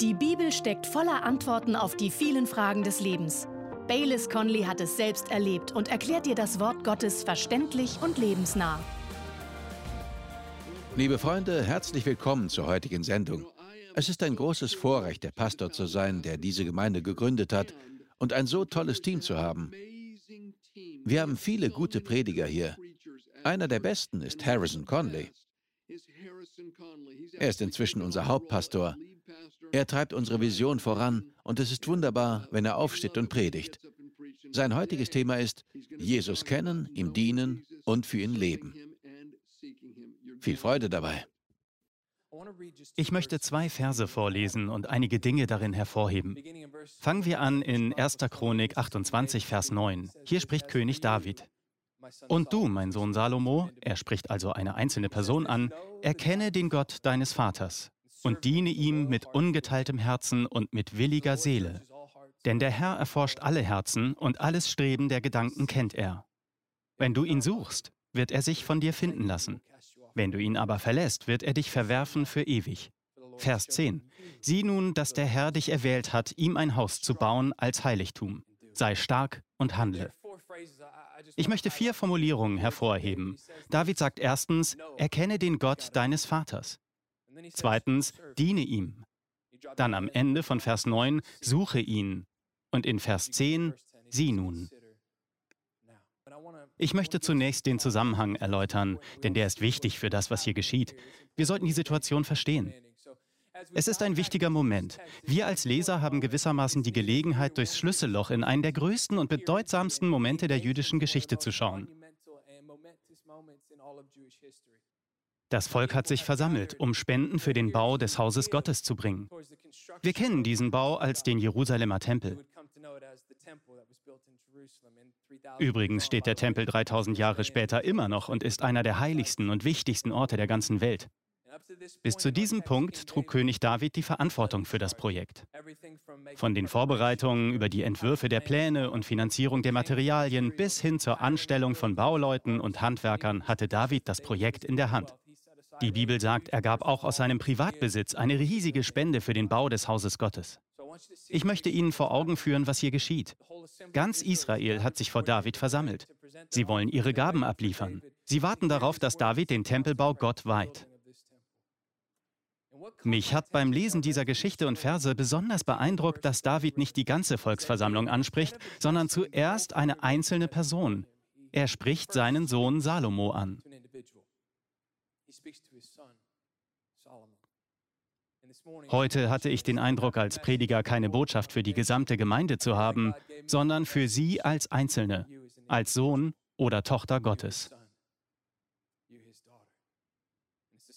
Die Bibel steckt voller Antworten auf die vielen Fragen des Lebens. Baylis Conley hat es selbst erlebt und erklärt dir das Wort Gottes verständlich und lebensnah. Liebe Freunde, herzlich willkommen zur heutigen Sendung. Es ist ein großes Vorrecht, der Pastor zu sein, der diese Gemeinde gegründet hat und ein so tolles Team zu haben. Wir haben viele gute Prediger hier. Einer der besten ist Harrison Conley. Er ist inzwischen unser Hauptpastor. Er treibt unsere Vision voran und es ist wunderbar, wenn er aufsteht und predigt. Sein heutiges Thema ist Jesus kennen, ihm dienen und für ihn leben. Viel Freude dabei. Ich möchte zwei Verse vorlesen und einige Dinge darin hervorheben. Fangen wir an in 1. Chronik 28, Vers 9. Hier spricht König David. Und du, mein Sohn Salomo, er spricht also eine einzelne Person an, erkenne den Gott deines Vaters und diene ihm mit ungeteiltem Herzen und mit williger Seele. Denn der Herr erforscht alle Herzen und alles Streben der Gedanken kennt er. Wenn du ihn suchst, wird er sich von dir finden lassen. Wenn du ihn aber verlässt, wird er dich verwerfen für ewig. Vers 10. Sieh nun, dass der Herr dich erwählt hat, ihm ein Haus zu bauen als Heiligtum. Sei stark und handle. Ich möchte vier Formulierungen hervorheben. David sagt erstens, erkenne den Gott deines Vaters. Zweitens, diene ihm. Dann am Ende von Vers 9, suche ihn. Und in Vers 10, sieh nun. Ich möchte zunächst den Zusammenhang erläutern, denn der ist wichtig für das, was hier geschieht. Wir sollten die Situation verstehen. Es ist ein wichtiger Moment. Wir als Leser haben gewissermaßen die Gelegenheit, durchs Schlüsselloch in einen der größten und bedeutsamsten Momente der jüdischen Geschichte zu schauen. Das Volk hat sich versammelt, um Spenden für den Bau des Hauses Gottes zu bringen. Wir kennen diesen Bau als den Jerusalemer Tempel. Übrigens steht der Tempel 3000 Jahre später immer noch und ist einer der heiligsten und wichtigsten Orte der ganzen Welt. Bis zu diesem Punkt trug König David die Verantwortung für das Projekt. Von den Vorbereitungen über die Entwürfe der Pläne und Finanzierung der Materialien bis hin zur Anstellung von Bauleuten und Handwerkern hatte David das Projekt in der Hand. Die Bibel sagt, er gab auch aus seinem Privatbesitz eine riesige Spende für den Bau des Hauses Gottes. Ich möchte Ihnen vor Augen führen, was hier geschieht. Ganz Israel hat sich vor David versammelt. Sie wollen ihre Gaben abliefern. Sie warten darauf, dass David den Tempelbau Gott weiht. Mich hat beim Lesen dieser Geschichte und Verse besonders beeindruckt, dass David nicht die ganze Volksversammlung anspricht, sondern zuerst eine einzelne Person. Er spricht seinen Sohn Salomo an. Heute hatte ich den Eindruck, als Prediger keine Botschaft für die gesamte Gemeinde zu haben, sondern für Sie als Einzelne, als Sohn oder Tochter Gottes.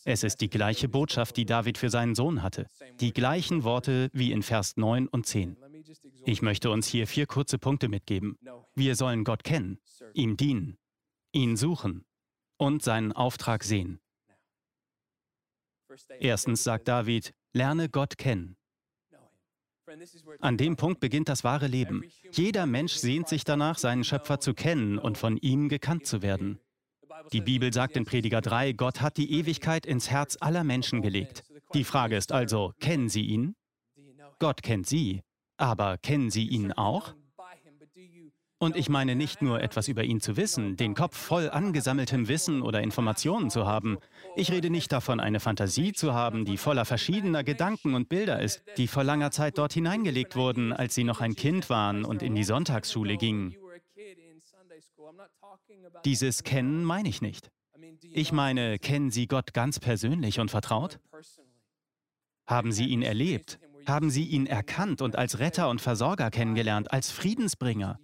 Es ist die gleiche Botschaft, die David für seinen Sohn hatte. Die gleichen Worte wie in Vers 9 und 10. Ich möchte uns hier vier kurze Punkte mitgeben. Wir sollen Gott kennen, ihm dienen, ihn suchen und seinen Auftrag sehen. Erstens sagt David, lerne Gott kennen. An dem Punkt beginnt das wahre Leben. Jeder Mensch sehnt sich danach, seinen Schöpfer zu kennen und von ihm gekannt zu werden. Die Bibel sagt in Prediger 3, Gott hat die Ewigkeit ins Herz aller Menschen gelegt. Die Frage ist also, kennen Sie ihn? Gott kennt Sie, aber kennen Sie ihn auch? Und ich meine nicht nur etwas über ihn zu wissen, den Kopf voll angesammeltem Wissen oder Informationen zu haben. Ich rede nicht davon, eine Fantasie zu haben, die voller verschiedener Gedanken und Bilder ist, die vor langer Zeit dort hineingelegt wurden, als sie noch ein Kind waren und in die Sonntagsschule gingen. Dieses Kennen meine ich nicht. Ich meine, kennen Sie Gott ganz persönlich und vertraut? Haben Sie ihn erlebt? Haben Sie ihn erkannt und als Retter und Versorger kennengelernt, als Friedensbringer?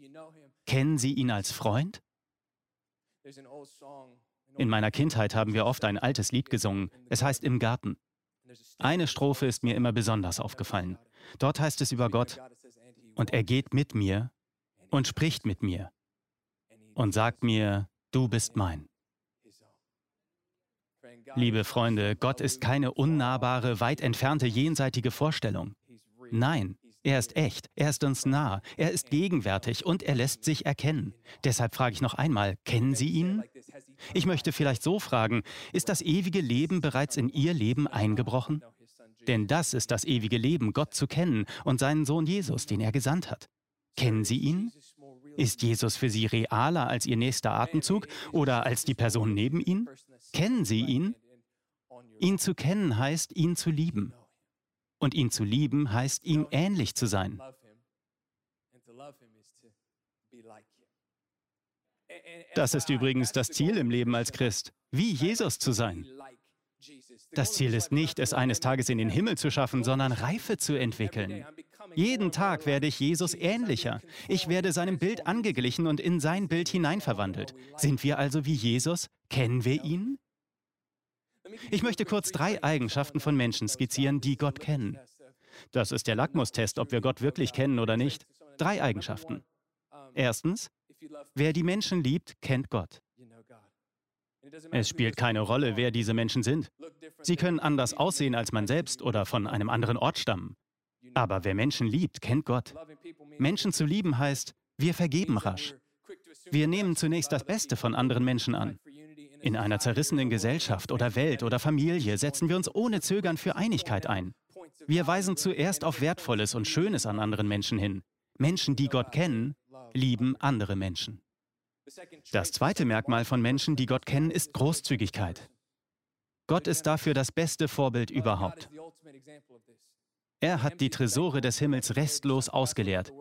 Kennen Sie ihn als Freund? In meiner Kindheit haben wir oft ein altes Lied gesungen. Es heißt Im Garten. Eine Strophe ist mir immer besonders aufgefallen. Dort heißt es über Gott, und er geht mit mir und spricht mit mir und sagt mir, du bist mein. Liebe Freunde, Gott ist keine unnahbare, weit entfernte, jenseitige Vorstellung. Nein, er ist echt, er ist uns nah, er ist gegenwärtig und er lässt sich erkennen. Deshalb frage ich noch einmal, kennen Sie ihn? Ich möchte vielleicht so fragen, ist das ewige Leben bereits in Ihr Leben eingebrochen? Denn das ist das ewige Leben, Gott zu kennen und seinen Sohn Jesus, den er gesandt hat. Kennen Sie ihn? Ist Jesus für Sie realer als Ihr nächster Atemzug oder als die Person neben Ihnen? Kennen Sie ihn? Ihn zu kennen heißt, ihn zu lieben. Und ihn zu lieben heißt, ihm ähnlich zu sein. Das ist übrigens das Ziel im Leben als Christ, wie Jesus zu sein. Das Ziel ist nicht, es eines Tages in den Himmel zu schaffen, sondern Reife zu entwickeln. Jeden Tag werde ich Jesus ähnlicher. Ich werde seinem Bild angeglichen und in sein Bild hineinverwandelt. Sind wir also wie Jesus? Kennen wir ihn? Ich möchte kurz drei Eigenschaften von Menschen skizzieren, die Gott kennen. Das ist der Lackmustest, ob wir Gott wirklich kennen oder nicht. Drei Eigenschaften. Erstens, wer die Menschen liebt, kennt Gott. Es spielt keine Rolle, wer diese Menschen sind. Sie können anders aussehen als man selbst oder von einem anderen Ort stammen. Aber wer Menschen liebt, kennt Gott. Menschen zu lieben heißt, wir vergeben rasch. Wir nehmen zunächst das Beste von anderen Menschen an. In einer zerrissenen Gesellschaft oder Welt oder Familie setzen wir uns ohne Zögern für Einigkeit ein. Wir weisen zuerst auf Wertvolles und Schönes an anderen Menschen hin. Menschen, die Gott kennen, lieben andere Menschen. Das zweite Merkmal von Menschen, die Gott kennen, ist Großzügigkeit. Gott ist dafür das beste Vorbild überhaupt. Er hat die Tresore des Himmels restlos ausgeleert.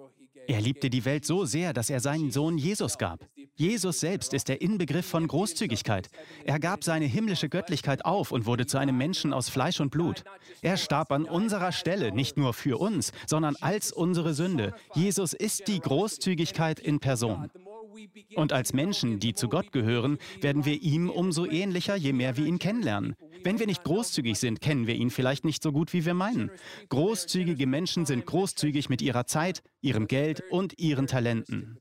Er liebte die Welt so sehr, dass er seinen Sohn Jesus gab. Jesus selbst ist der Inbegriff von Großzügigkeit. Er gab seine himmlische Göttlichkeit auf und wurde zu einem Menschen aus Fleisch und Blut. Er starb an unserer Stelle, nicht nur für uns, sondern als unsere Sünde. Jesus ist die Großzügigkeit in Person. Und als Menschen, die zu Gott gehören, werden wir ihm umso ähnlicher, je mehr wir ihn kennenlernen. Wenn wir nicht großzügig sind, kennen wir ihn vielleicht nicht so gut, wie wir meinen. Großzügige Menschen sind großzügig mit ihrer Zeit, ihrem Geld und ihren Talenten.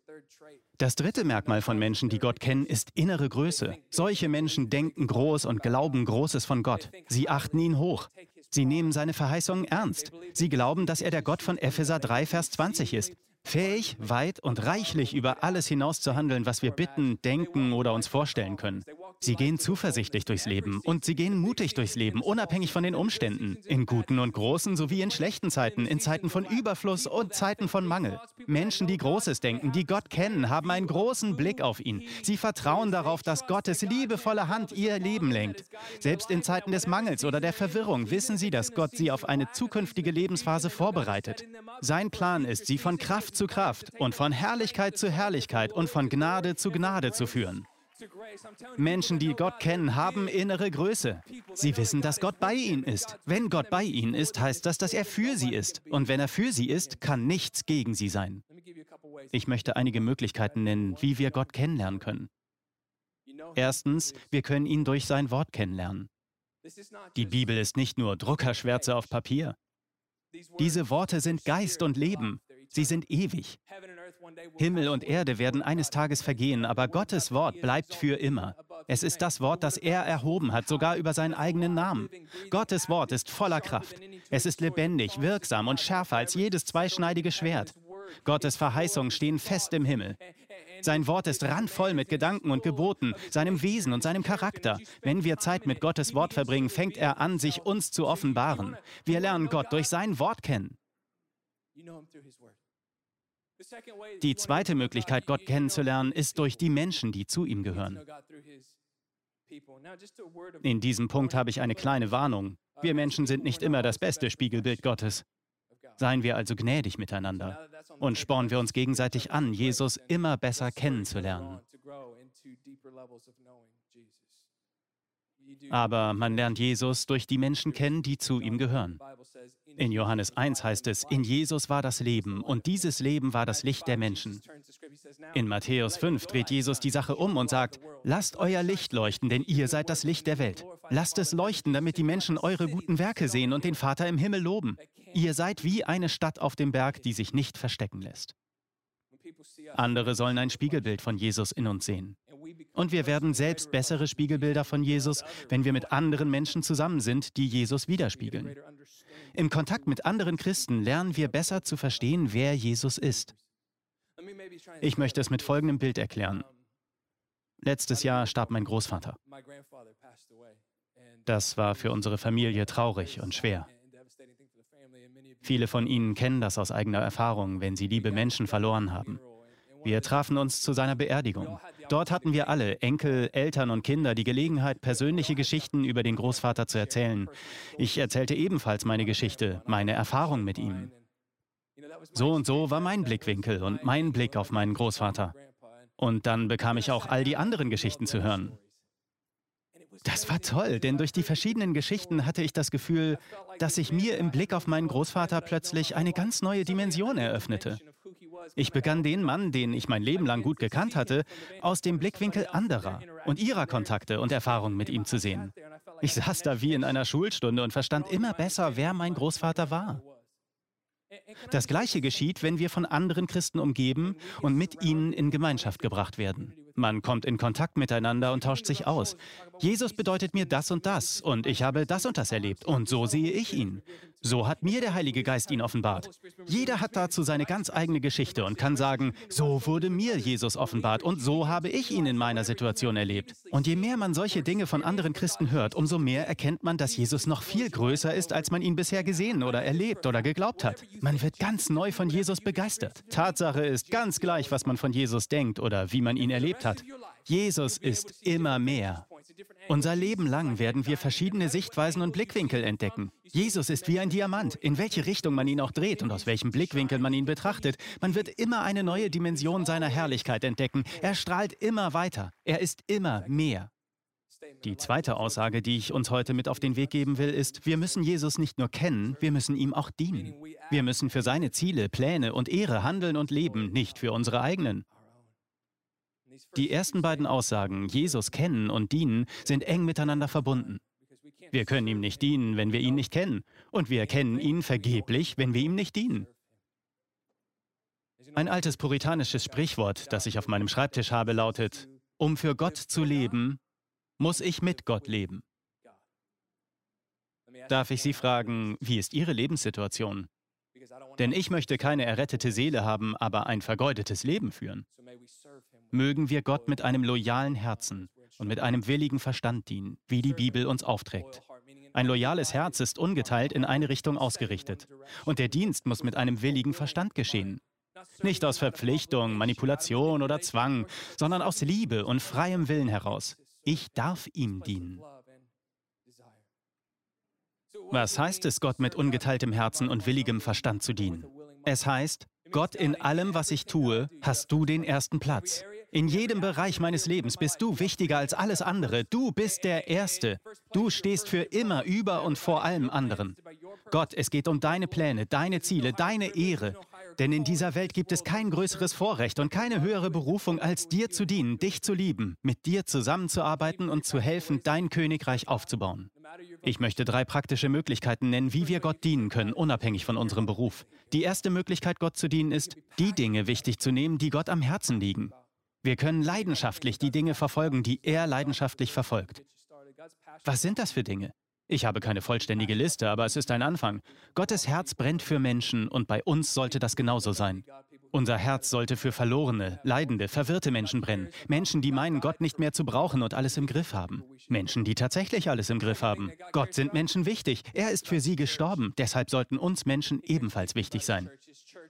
Das dritte Merkmal von Menschen, die Gott kennen, ist innere Größe. Solche Menschen denken groß und glauben Großes von Gott. Sie achten ihn hoch. Sie nehmen seine Verheißungen ernst. Sie glauben, dass er der Gott von Epheser 3, Vers 20 ist. Fähig, weit und reichlich über alles hinaus zu handeln, was wir bitten, denken oder uns vorstellen können. Sie gehen zuversichtlich durchs Leben und sie gehen mutig durchs Leben, unabhängig von den Umständen. In guten und großen sowie in schlechten Zeiten, in Zeiten von Überfluss und Zeiten von Mangel. Menschen, die Großes denken, die Gott kennen, haben einen großen Blick auf ihn. Sie vertrauen darauf, dass Gottes liebevolle Hand ihr Leben lenkt. Selbst in Zeiten des Mangels oder der Verwirrung wissen sie, dass Gott sie auf eine zukünftige Lebensphase vorbereitet. Sein Plan ist, sie von Kraft Kraft zu Kraft und von Herrlichkeit zu Herrlichkeit und von Gnade zu Gnade zu führen. Menschen, die Gott kennen, haben innere Größe. Sie wissen, dass Gott bei ihnen ist. Wenn Gott bei ihnen ist, heißt das, dass er für sie ist. Und wenn er für sie ist, kann nichts gegen sie sein. Ich möchte einige Möglichkeiten nennen, wie wir Gott kennenlernen können. Erstens, wir können ihn durch sein Wort kennenlernen. Die Bibel ist nicht nur Druckerschwärze auf Papier. Diese Worte sind Geist und Leben. Sie sind ewig. Himmel und Erde werden eines Tages vergehen, aber Gottes Wort bleibt für immer. Es ist das Wort, das er erhoben hat, sogar über seinen eigenen Namen. Gottes Wort ist voller Kraft. Es ist lebendig, wirksam und schärfer als jedes zweischneidige Schwert. Gottes Verheißungen stehen fest im Himmel. Sein Wort ist randvoll mit Gedanken und Geboten, seinem Wesen und seinem Charakter. Wenn wir Zeit mit Gottes Wort verbringen, fängt er an, sich uns zu offenbaren. Wir lernen Gott durch sein Wort kennen. Die zweite Möglichkeit, Gott kennenzulernen, ist durch die Menschen, die zu ihm gehören. In diesem Punkt habe ich eine kleine Warnung. Wir Menschen sind nicht immer das beste Spiegelbild Gottes. Seien wir also gnädig miteinander und spornen wir uns gegenseitig an, Jesus immer besser kennenzulernen. Aber man lernt Jesus durch die Menschen kennen, die zu ihm gehören. In Johannes 1 heißt es, in Jesus war das Leben und dieses Leben war das Licht der Menschen. In Matthäus 5 dreht Jesus die Sache um und sagt, lasst euer Licht leuchten, denn ihr seid das Licht der Welt. Lasst es leuchten, damit die Menschen eure guten Werke sehen und den Vater im Himmel loben. Ihr seid wie eine Stadt auf dem Berg, die sich nicht verstecken lässt. Andere sollen ein Spiegelbild von Jesus in uns sehen. Und wir werden selbst bessere Spiegelbilder von Jesus, wenn wir mit anderen Menschen zusammen sind, die Jesus widerspiegeln. Im Kontakt mit anderen Christen lernen wir besser zu verstehen, wer Jesus ist. Ich möchte es mit folgendem Bild erklären. Letztes Jahr starb mein Großvater. Das war für unsere Familie traurig und schwer. Viele von Ihnen kennen das aus eigener Erfahrung, wenn sie liebe Menschen verloren haben. Wir trafen uns zu seiner Beerdigung. Dort hatten wir alle, Enkel, Eltern und Kinder, die Gelegenheit, persönliche Geschichten über den Großvater zu erzählen. Ich erzählte ebenfalls meine Geschichte, meine Erfahrung mit ihm. So und so war mein Blickwinkel und mein Blick auf meinen Großvater. Und dann bekam ich auch all die anderen Geschichten zu hören. Das war toll, denn durch die verschiedenen Geschichten hatte ich das Gefühl, dass sich mir im Blick auf meinen Großvater plötzlich eine ganz neue Dimension eröffnete. Ich begann den Mann, den ich mein Leben lang gut gekannt hatte, aus dem Blickwinkel anderer und ihrer Kontakte und Erfahrungen mit ihm zu sehen. Ich saß da wie in einer Schulstunde und verstand immer besser, wer mein Großvater war. Das Gleiche geschieht, wenn wir von anderen Christen umgeben und mit ihnen in Gemeinschaft gebracht werden. Man kommt in Kontakt miteinander und tauscht sich aus. Jesus bedeutet mir das und das und ich habe das und das erlebt und so sehe ich ihn. So hat mir der Heilige Geist ihn offenbart. Jeder hat dazu seine ganz eigene Geschichte und kann sagen, so wurde mir Jesus offenbart und so habe ich ihn in meiner Situation erlebt. Und je mehr man solche Dinge von anderen Christen hört, umso mehr erkennt man, dass Jesus noch viel größer ist, als man ihn bisher gesehen oder erlebt oder geglaubt hat. Man wird ganz neu von Jesus begeistert. Tatsache ist ganz gleich, was man von Jesus denkt oder wie man ihn erlebt hat. Jesus ist immer mehr. Unser Leben lang werden wir verschiedene Sichtweisen und Blickwinkel entdecken. Jesus ist wie ein Diamant. In welche Richtung man ihn auch dreht und aus welchem Blickwinkel man ihn betrachtet, man wird immer eine neue Dimension seiner Herrlichkeit entdecken. Er strahlt immer weiter. Er ist immer mehr. Die zweite Aussage, die ich uns heute mit auf den Weg geben will, ist, wir müssen Jesus nicht nur kennen, wir müssen ihm auch dienen. Wir müssen für seine Ziele, Pläne und Ehre handeln und leben, nicht für unsere eigenen. Die ersten beiden Aussagen, Jesus kennen und dienen, sind eng miteinander verbunden. Wir können ihm nicht dienen, wenn wir ihn nicht kennen. Und wir kennen ihn vergeblich, wenn wir ihm nicht dienen. Ein altes puritanisches Sprichwort, das ich auf meinem Schreibtisch habe, lautet, um für Gott zu leben, muss ich mit Gott leben. Darf ich Sie fragen, wie ist Ihre Lebenssituation? Denn ich möchte keine errettete Seele haben, aber ein vergeudetes Leben führen. Mögen wir Gott mit einem loyalen Herzen und mit einem willigen Verstand dienen, wie die Bibel uns aufträgt. Ein loyales Herz ist ungeteilt in eine Richtung ausgerichtet. Und der Dienst muss mit einem willigen Verstand geschehen. Nicht aus Verpflichtung, Manipulation oder Zwang, sondern aus Liebe und freiem Willen heraus. Ich darf ihm dienen. Was heißt es, Gott mit ungeteiltem Herzen und willigem Verstand zu dienen? Es heißt, Gott, in allem, was ich tue, hast du den ersten Platz. In jedem Bereich meines Lebens bist du wichtiger als alles andere. Du bist der Erste. Du stehst für immer über und vor allem anderen. Gott, es geht um deine Pläne, deine Ziele, deine Ehre. Denn in dieser Welt gibt es kein größeres Vorrecht und keine höhere Berufung, als dir zu dienen, dich zu lieben, mit dir zusammenzuarbeiten und zu helfen, dein Königreich aufzubauen. Ich möchte drei praktische Möglichkeiten nennen, wie wir Gott dienen können, unabhängig von unserem Beruf. Die erste Möglichkeit, Gott zu dienen, ist, die Dinge wichtig zu nehmen, die Gott am Herzen liegen. Wir können leidenschaftlich die Dinge verfolgen, die er leidenschaftlich verfolgt. Was sind das für Dinge? Ich habe keine vollständige Liste, aber es ist ein Anfang. Gottes Herz brennt für Menschen und bei uns sollte das genauso sein. Unser Herz sollte für verlorene, leidende, verwirrte Menschen brennen. Menschen, die meinen, Gott nicht mehr zu brauchen und alles im Griff haben. Menschen, die tatsächlich alles im Griff haben. Gott sind Menschen wichtig. Er ist für sie gestorben. Deshalb sollten uns Menschen ebenfalls wichtig sein.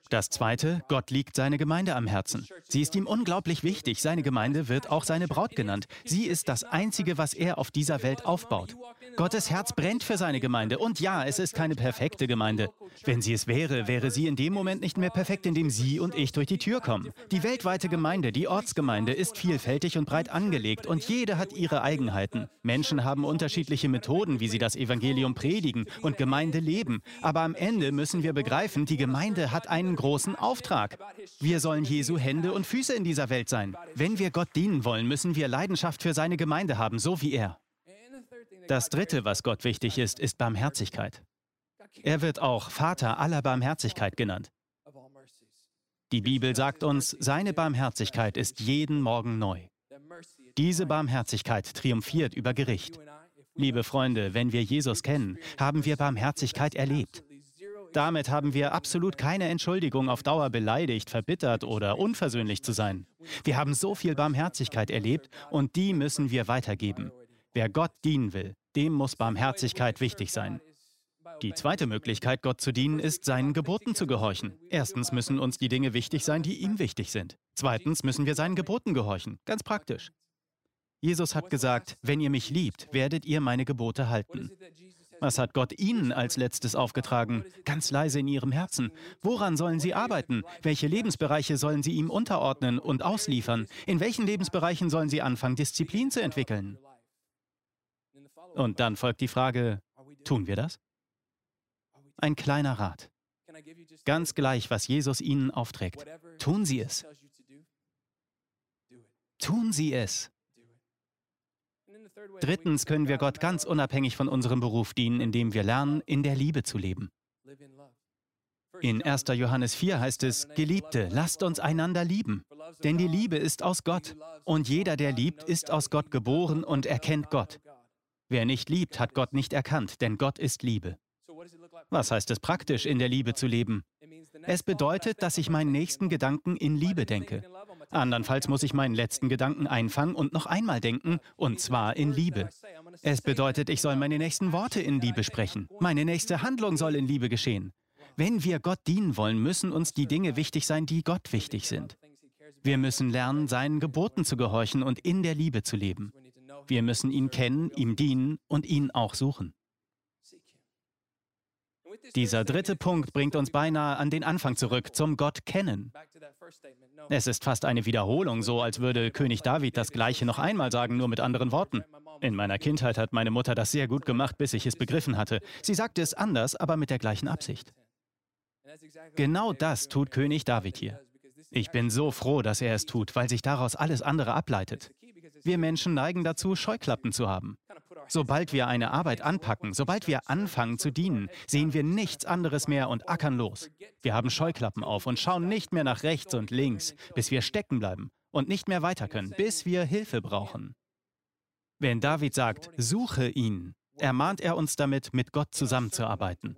Das Zweite, Gott liegt seine Gemeinde am Herzen. Sie ist ihm unglaublich wichtig. Seine Gemeinde wird auch seine Braut genannt. Sie ist das Einzige, was er auf dieser Welt aufbaut. Gottes Herz brennt für seine Gemeinde. Und ja, es ist keine perfekte Gemeinde. Wenn sie es wäre, wäre sie in dem Moment nicht mehr perfekt, in dem Sie und ich durch die Tür kommen. Die weltweite Gemeinde, die Ortsgemeinde, ist vielfältig und breit angelegt und jede hat ihre Eigenheiten. Menschen haben unterschiedliche Methoden, wie sie das Evangelium predigen und Gemeinde leben. Aber am Ende müssen wir begreifen, die Gemeinde hat einen großen Auftrag. Wir sollen Jesu Hände und Füße in dieser Welt sein. Wenn wir Gott dienen wollen, müssen wir Leidenschaft für seine Gemeinde haben, so wie er. Das Dritte, was Gott wichtig ist, ist Barmherzigkeit. Er wird auch Vater aller Barmherzigkeit genannt. Die Bibel sagt uns, seine Barmherzigkeit ist jeden Morgen neu. Diese Barmherzigkeit triumphiert über Gericht. Liebe Freunde, wenn wir Jesus kennen, haben wir Barmherzigkeit erlebt. Damit haben wir absolut keine Entschuldigung, auf Dauer beleidigt, verbittert oder unversöhnlich zu sein. Wir haben so viel Barmherzigkeit erlebt und die müssen wir weitergeben. Wer Gott dienen will, dem muss Barmherzigkeit wichtig sein. Die zweite Möglichkeit, Gott zu dienen, ist, seinen Geboten zu gehorchen. Erstens müssen uns die Dinge wichtig sein, die ihm wichtig sind. Zweitens müssen wir seinen Geboten gehorchen. Ganz praktisch. Jesus hat gesagt, wenn ihr mich liebt, werdet ihr meine Gebote halten. Was hat Gott Ihnen als letztes aufgetragen? Ganz leise in Ihrem Herzen. Woran sollen Sie arbeiten? Welche Lebensbereiche sollen Sie ihm unterordnen und ausliefern? In welchen Lebensbereichen sollen Sie anfangen, Disziplin zu entwickeln? Und dann folgt die Frage, tun wir das? Ein kleiner Rat. Ganz gleich, was Jesus Ihnen aufträgt. Tun Sie es. Tun Sie es. Drittens können wir Gott ganz unabhängig von unserem Beruf dienen, indem wir lernen, in der Liebe zu leben. In 1. Johannes 4 heißt es, Geliebte, lasst uns einander lieben, denn die Liebe ist aus Gott, und jeder, der liebt, ist aus Gott geboren und erkennt Gott. Wer nicht liebt, hat Gott nicht erkannt, denn Gott ist Liebe. Was heißt es praktisch, in der Liebe zu leben? Es bedeutet, dass ich meinen nächsten Gedanken in Liebe denke. Andernfalls muss ich meinen letzten Gedanken einfangen und noch einmal denken, und zwar in Liebe. Es bedeutet, ich soll meine nächsten Worte in Liebe sprechen. Meine nächste Handlung soll in Liebe geschehen. Wenn wir Gott dienen wollen, müssen uns die Dinge wichtig sein, die Gott wichtig sind. Wir müssen lernen, seinen Geboten zu gehorchen und in der Liebe zu leben. Wir müssen ihn kennen, ihm dienen und ihn auch suchen. Dieser dritte Punkt bringt uns beinahe an den Anfang zurück, zum Gott kennen. Es ist fast eine Wiederholung, so als würde König David das gleiche noch einmal sagen, nur mit anderen Worten. In meiner Kindheit hat meine Mutter das sehr gut gemacht, bis ich es begriffen hatte. Sie sagte es anders, aber mit der gleichen Absicht. Genau das tut König David hier. Ich bin so froh, dass er es tut, weil sich daraus alles andere ableitet. Wir Menschen neigen dazu, Scheuklappen zu haben. Sobald wir eine Arbeit anpacken, sobald wir anfangen zu dienen, sehen wir nichts anderes mehr und ackern los. Wir haben Scheuklappen auf und schauen nicht mehr nach rechts und links, bis wir stecken bleiben und nicht mehr weiter können, bis wir Hilfe brauchen. Wenn David sagt, suche ihn, ermahnt er uns damit, mit Gott zusammenzuarbeiten.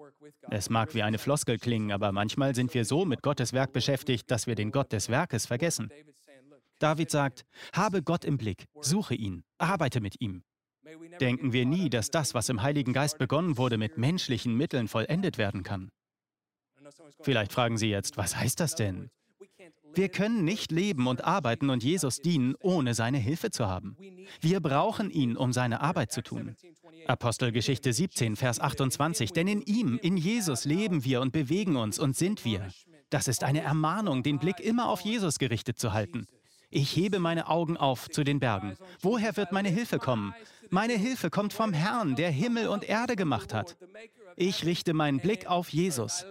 Es mag wie eine Floskel klingen, aber manchmal sind wir so mit Gottes Werk beschäftigt, dass wir den Gott des Werkes vergessen. David sagt, habe Gott im Blick, suche ihn, arbeite mit ihm. Denken wir nie, dass das, was im Heiligen Geist begonnen wurde, mit menschlichen Mitteln vollendet werden kann. Vielleicht fragen Sie jetzt, was heißt das denn? Wir können nicht leben und arbeiten und Jesus dienen, ohne seine Hilfe zu haben. Wir brauchen ihn, um seine Arbeit zu tun. Apostelgeschichte 17, Vers 28. Denn in ihm, in Jesus leben wir und bewegen uns und sind wir. Das ist eine Ermahnung, den Blick immer auf Jesus gerichtet zu halten. Ich hebe meine Augen auf zu den Bergen. Woher wird meine Hilfe kommen? Meine Hilfe kommt vom Herrn, der Himmel und Erde gemacht hat. Ich richte meinen Blick auf Jesus.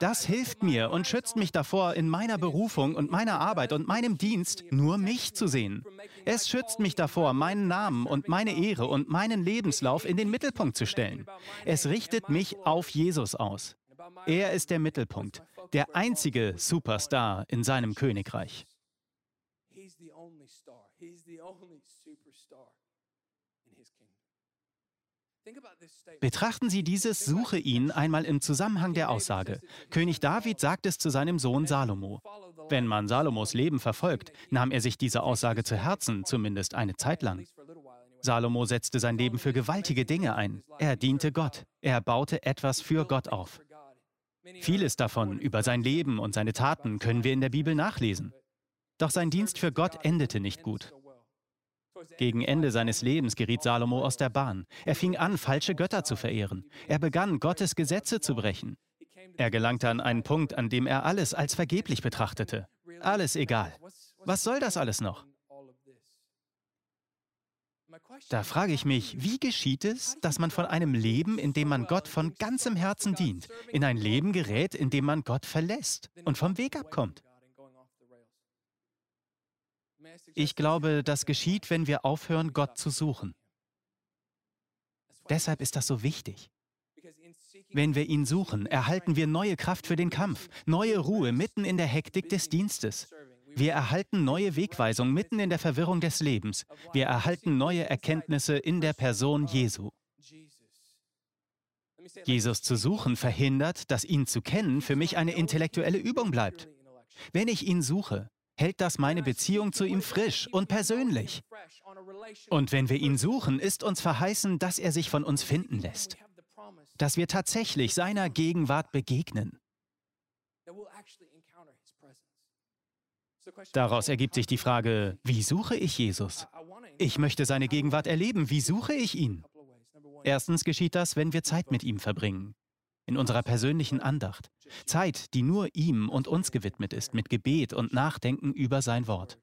Das hilft mir und schützt mich davor, in meiner Berufung und meiner Arbeit und meinem Dienst nur mich zu sehen. Es schützt mich davor, meinen Namen und meine Ehre und meinen Lebenslauf in den Mittelpunkt zu stellen. Es richtet mich auf Jesus aus. Er ist der Mittelpunkt, der einzige Superstar in seinem Königreich. Betrachten Sie dieses Suche ihn einmal im Zusammenhang der Aussage. König David sagt es zu seinem Sohn Salomo. Wenn man Salomos Leben verfolgt, nahm er sich diese Aussage zu Herzen, zumindest eine Zeit lang. Salomo setzte sein Leben für gewaltige Dinge ein. Er diente Gott. Er baute etwas für Gott auf. Vieles davon über sein Leben und seine Taten können wir in der Bibel nachlesen. Doch sein Dienst für Gott endete nicht gut. Gegen Ende seines Lebens geriet Salomo aus der Bahn. Er fing an, falsche Götter zu verehren. Er begann, Gottes Gesetze zu brechen. Er gelangte an einen Punkt, an dem er alles als vergeblich betrachtete. Alles egal. Was soll das alles noch? Da frage ich mich, wie geschieht es, dass man von einem Leben, in dem man Gott von ganzem Herzen dient, in ein Leben gerät, in dem man Gott verlässt und vom Weg abkommt? Ich glaube, das geschieht, wenn wir aufhören, Gott zu suchen. Deshalb ist das so wichtig. Wenn wir ihn suchen, erhalten wir neue Kraft für den Kampf, neue Ruhe mitten in der Hektik des Dienstes. Wir erhalten neue Wegweisung mitten in der Verwirrung des Lebens. Wir erhalten neue Erkenntnisse in der Person Jesu. Jesus zu suchen verhindert, dass ihn zu kennen für mich eine intellektuelle Übung bleibt. Wenn ich ihn suche, hält das meine Beziehung zu ihm frisch und persönlich. Und wenn wir ihn suchen, ist uns verheißen, dass er sich von uns finden lässt. dass wir tatsächlich seiner Gegenwart begegnen. Daraus ergibt sich die Frage, wie suche ich Jesus? Ich möchte seine Gegenwart erleben. Wie suche ich ihn? Erstens geschieht das, wenn wir Zeit mit ihm verbringen. In unserer persönlichen Andacht. Zeit, die nur ihm und uns gewidmet ist, mit Gebet und Nachdenken über sein Wort.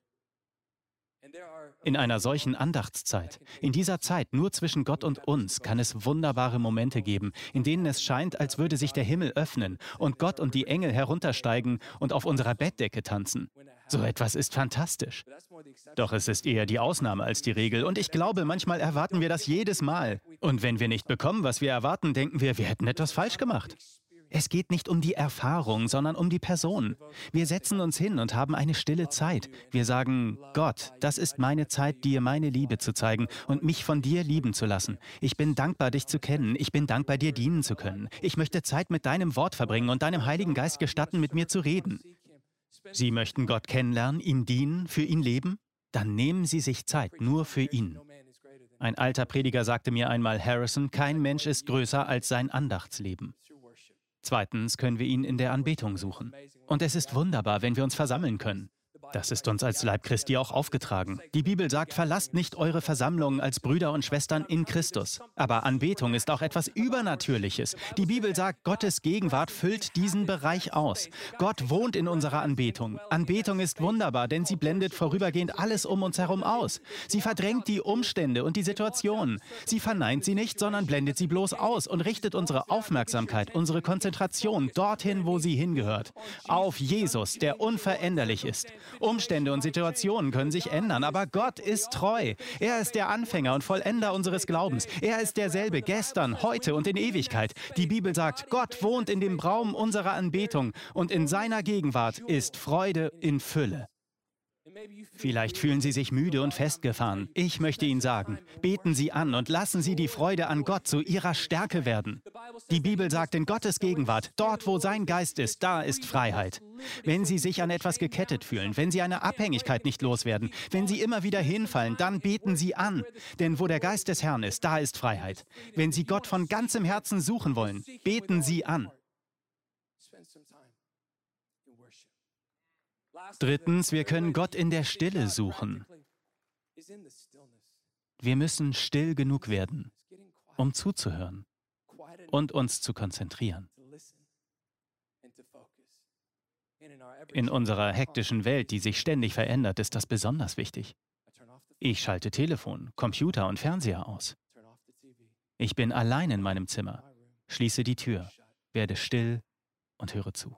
In einer solchen Andachtszeit, in dieser Zeit nur zwischen Gott und uns, kann es wunderbare Momente geben, in denen es scheint, als würde sich der Himmel öffnen und Gott und die Engel heruntersteigen und auf unserer Bettdecke tanzen. So etwas ist fantastisch. Doch es ist eher die Ausnahme als die Regel und ich glaube, manchmal erwarten wir das jedes Mal. Und wenn wir nicht bekommen, was wir erwarten, denken wir, wir hätten etwas falsch gemacht. Es geht nicht um die Erfahrung, sondern um die Person. Wir setzen uns hin und haben eine stille Zeit. Wir sagen, Gott, das ist meine Zeit, dir meine Liebe zu zeigen und mich von dir lieben zu lassen. Ich bin dankbar, dich zu kennen. Ich bin dankbar, dir dienen zu können. Ich möchte Zeit mit deinem Wort verbringen und deinem Heiligen Geist gestatten, mit mir zu reden. Sie möchten Gott kennenlernen, ihn dienen, für ihn leben? Dann nehmen Sie sich Zeit nur für ihn. Ein alter Prediger sagte mir einmal, Harrison, kein Mensch ist größer als sein Andachtsleben. Zweitens können wir ihn in der Anbetung suchen. Und es ist wunderbar, wenn wir uns versammeln können. Das ist uns als Leib Christi auch aufgetragen. Die Bibel sagt, verlasst nicht eure Versammlungen als Brüder und Schwestern in Christus. Aber Anbetung ist auch etwas Übernatürliches. Die Bibel sagt, Gottes Gegenwart füllt diesen Bereich aus. Gott wohnt in unserer Anbetung. Anbetung ist wunderbar, denn sie blendet vorübergehend alles um uns herum aus. Sie verdrängt die Umstände und die Situationen. Sie verneint sie nicht, sondern blendet sie bloß aus und richtet unsere Aufmerksamkeit, unsere Konzentration dorthin, wo sie hingehört. Auf Jesus, der unveränderlich ist. Umstände und Situationen können sich ändern, aber Gott ist treu. Er ist der Anfänger und Vollender unseres Glaubens. Er ist derselbe gestern, heute und in Ewigkeit. Die Bibel sagt, Gott wohnt in dem Raum unserer Anbetung und in seiner Gegenwart ist Freude in Fülle. Vielleicht fühlen Sie sich müde und festgefahren. Ich möchte Ihnen sagen, beten Sie an und lassen Sie die Freude an Gott zu Ihrer Stärke werden. Die Bibel sagt in Gottes Gegenwart, dort wo sein Geist ist, da ist Freiheit. Wenn Sie sich an etwas gekettet fühlen, wenn Sie eine Abhängigkeit nicht loswerden, wenn Sie immer wieder hinfallen, dann beten Sie an. Denn wo der Geist des Herrn ist, da ist Freiheit. Wenn Sie Gott von ganzem Herzen suchen wollen, beten Sie an. Drittens, wir können Gott in der Stille suchen. Wir müssen still genug werden, um zuzuhören und uns zu konzentrieren. In unserer hektischen Welt, die sich ständig verändert, ist das besonders wichtig. Ich schalte Telefon, Computer und Fernseher aus. Ich bin allein in meinem Zimmer, schließe die Tür, werde still und höre zu.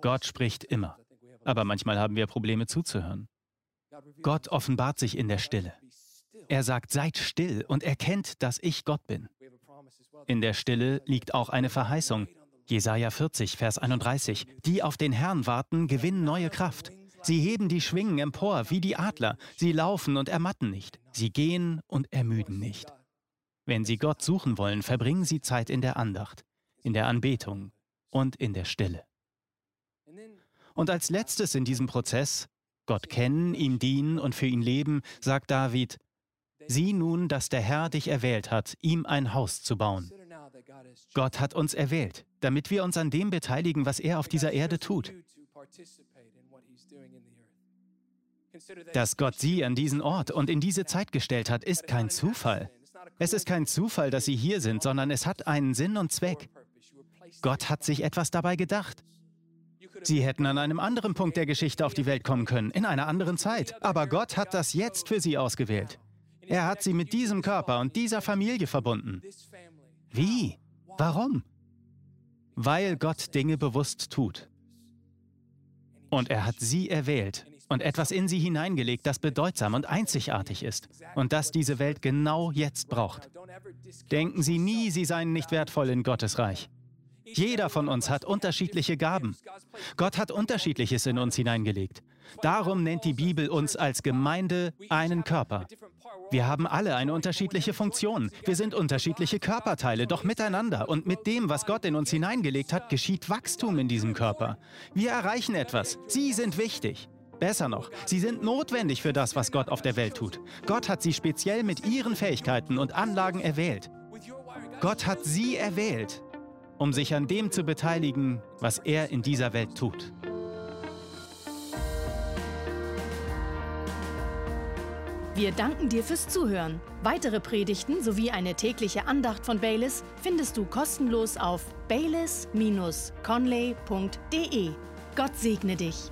Gott spricht immer, aber manchmal haben wir Probleme zuzuhören. Gott offenbart sich in der Stille. Er sagt, seid still und erkennt, dass ich Gott bin. In der Stille liegt auch eine Verheißung. Jesaja 40, Vers 31. Die auf den Herrn warten, gewinnen neue Kraft. Sie heben die Schwingen empor wie die Adler. Sie laufen und ermatten nicht. Sie gehen und ermüden nicht. Wenn Sie Gott suchen wollen, verbringen Sie Zeit in der Andacht, in der Anbetung und in der Stille. Und als letztes in diesem Prozess, Gott kennen, ihm dienen und für ihn leben, sagt David, sieh nun, dass der Herr dich erwählt hat, ihm ein Haus zu bauen. Gott hat uns erwählt, damit wir uns an dem beteiligen, was er auf dieser Erde tut. Dass Gott sie an diesen Ort und in diese Zeit gestellt hat, ist kein Zufall. Es ist kein Zufall, dass sie hier sind, sondern es hat einen Sinn und Zweck. Gott hat sich etwas dabei gedacht. Sie hätten an einem anderen Punkt der Geschichte auf die Welt kommen können, in einer anderen Zeit. Aber Gott hat das jetzt für sie ausgewählt. Er hat sie mit diesem Körper und dieser Familie verbunden. Wie? Warum? Weil Gott Dinge bewusst tut. Und er hat sie erwählt und etwas in sie hineingelegt, das bedeutsam und einzigartig ist und das diese Welt genau jetzt braucht. Denken Sie nie, Sie seien nicht wertvoll in Gottes Reich. Jeder von uns hat unterschiedliche Gaben. Gott hat Unterschiedliches in uns hineingelegt. Darum nennt die Bibel uns als Gemeinde einen Körper. Wir haben alle eine unterschiedliche Funktion. Wir sind unterschiedliche Körperteile, doch miteinander und mit dem, was Gott in uns hineingelegt hat, geschieht Wachstum in diesem Körper. Wir erreichen etwas. Sie sind wichtig. Besser noch, sie sind notwendig für das, was Gott auf der Welt tut. Gott hat sie speziell mit ihren Fähigkeiten und Anlagen erwählt. Gott hat sie erwählt, um sich an dem zu beteiligen, was er in dieser Welt tut. Wir danken dir fürs Zuhören. Weitere Predigten sowie eine tägliche Andacht von Baylis findest du kostenlos auf baylis-conley.de. Gott segne dich.